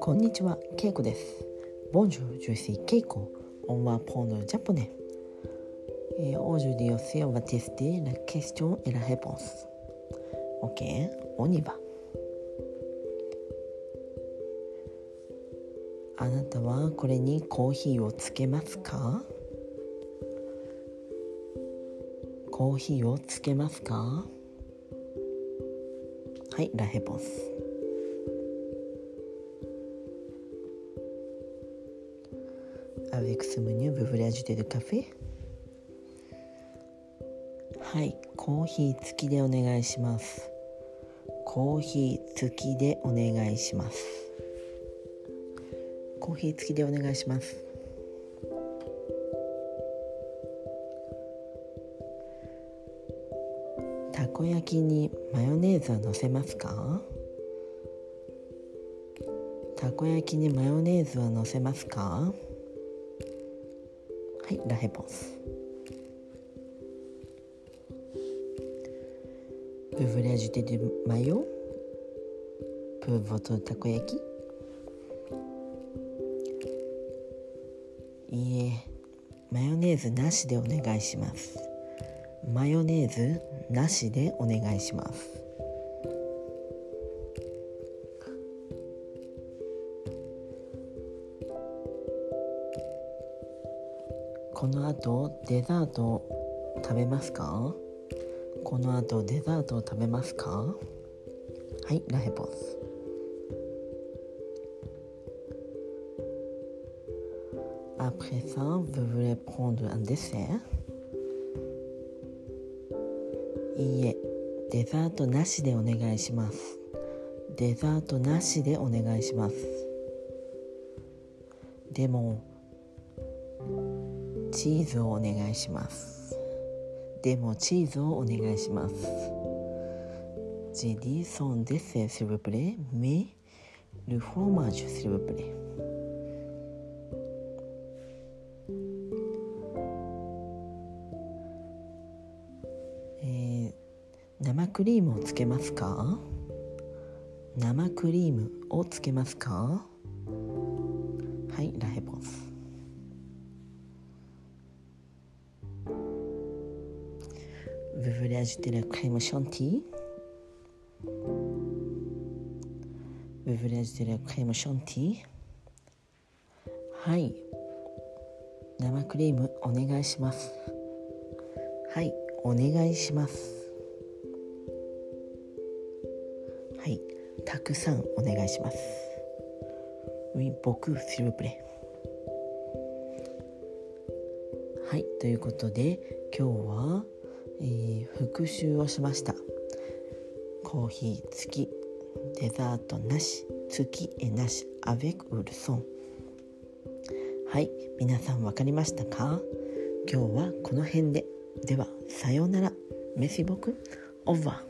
こんにちは、けいこです。ボンジュー、ジューシー、けいこ。オンワーポン、ジャポネ。え、オージュディオセオバテスティ、ラケスチョン、エラヘポンス。オケー、オニバ。あなたはこれにコーヒーをつけますか？コーヒーをつけますか？はい、ラヘポンス。avec ce menu, vous voulez ajouter du café? はい、コーヒー付きでお願いします。コーヒー付きでお願いします。コーヒー付きでお願いします。たこ焼きにマヨネーズはのせますか？たこ焼きにマヨネーズはのせますか？はい、ラヘポンス。Vous voulez ajouter du maillot pour votre takoyaki いいえ、マヨネーズなしでお願いします。マヨネーズなしでお願いします。この後デザート食べますか？この後デザートを食べますか？はいラヘポス。Après ça, vous voulez prendre un dessert いいえデザートなしでお願いします。デザートなしでお願いします。でもチーズをお願いします。でもチーズをお願いします。J'ai dit son dessert s'il vous plaît mais le fromage s'il vous plaît 生クリームをつけますか生クリームをつけますかはいラヘポンス Vous voulez ajouter la crème chantilly Vous voulez ajouter la crème chantilly はい生クリームお願いしますはいお願いしますはい。たくさんお願いします。Oui, beaucoup, s'il vous plaît はい。ということで今日は、えー、復習をしました。コーヒー付きデザートなし付きえなしアベクウルソンはい。皆さん分かりましたか？今日はこの辺で。ではさようなら。メシボクオーバー